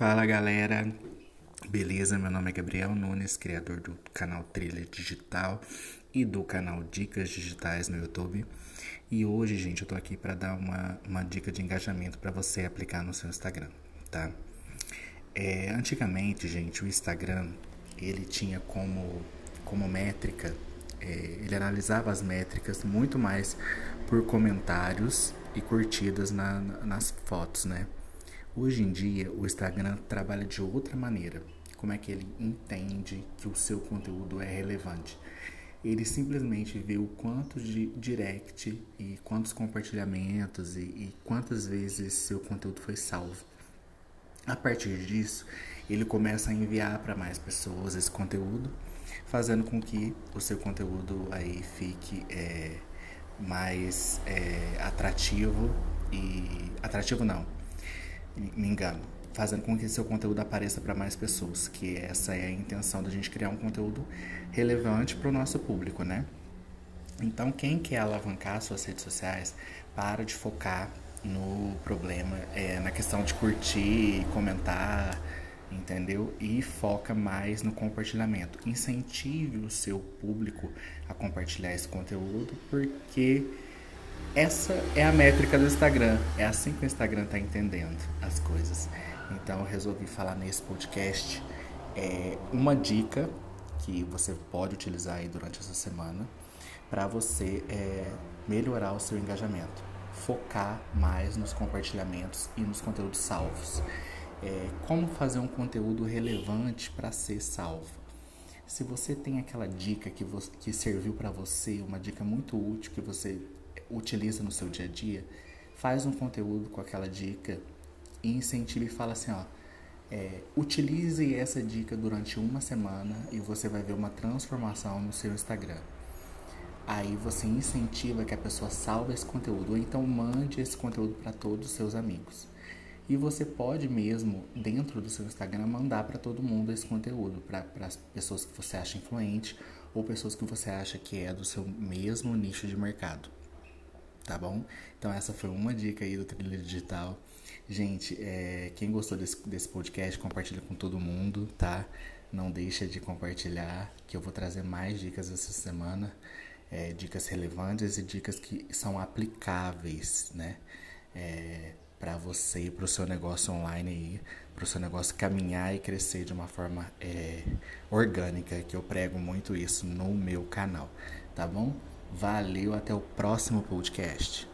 Fala galera, beleza? Meu nome é Gabriel Nunes, criador do canal Trilha Digital e do canal Dicas Digitais no YouTube. E hoje, gente, eu tô aqui para dar uma, uma dica de engajamento para você aplicar no seu Instagram, tá? É, antigamente, gente, o Instagram ele tinha como, como métrica, é, ele analisava as métricas muito mais por comentários e curtidas na, nas fotos, né? Hoje em dia, o Instagram trabalha de outra maneira. Como é que ele entende que o seu conteúdo é relevante? Ele simplesmente vê o quanto de direct e quantos compartilhamentos e, e quantas vezes seu conteúdo foi salvo. A partir disso, ele começa a enviar para mais pessoas esse conteúdo, fazendo com que o seu conteúdo aí fique é, mais é, atrativo e atrativo não, me engano, fazendo com que seu conteúdo apareça para mais pessoas, que essa é a intenção da gente criar um conteúdo relevante para o nosso público, né? Então, quem quer alavancar suas redes sociais, para de focar no problema, é, na questão de curtir, comentar, entendeu? E foca mais no compartilhamento. Incentive o seu público a compartilhar esse conteúdo, porque essa é a métrica do Instagram. É assim que o Instagram está entendendo as coisas. Então eu resolvi falar nesse podcast é, uma dica que você pode utilizar aí durante essa semana para você é, melhorar o seu engajamento, focar mais nos compartilhamentos e nos conteúdos salvos. É, como fazer um conteúdo relevante para ser salvo? Se você tem aquela dica que, você, que serviu para você, uma dica muito útil que você utiliza no seu dia a dia, faz um conteúdo com aquela dica e incentive e fala assim, ó, é, utilize essa dica durante uma semana e você vai ver uma transformação no seu Instagram. Aí você incentiva que a pessoa salve esse conteúdo, ou então mande esse conteúdo para todos os seus amigos. E você pode mesmo, dentro do seu Instagram, mandar para todo mundo esse conteúdo, para as pessoas que você acha influente ou pessoas que você acha que é do seu mesmo nicho de mercado tá bom? Então essa foi uma dica aí do Trilha Digital. Gente, é, quem gostou desse, desse podcast, compartilha com todo mundo, tá? Não deixa de compartilhar, que eu vou trazer mais dicas essa semana. É, dicas relevantes e dicas que são aplicáveis, né? É, para você e para o seu negócio online aí, para o seu negócio caminhar e crescer de uma forma é, orgânica, que eu prego muito isso no meu canal, tá bom? Valeu, até o próximo podcast.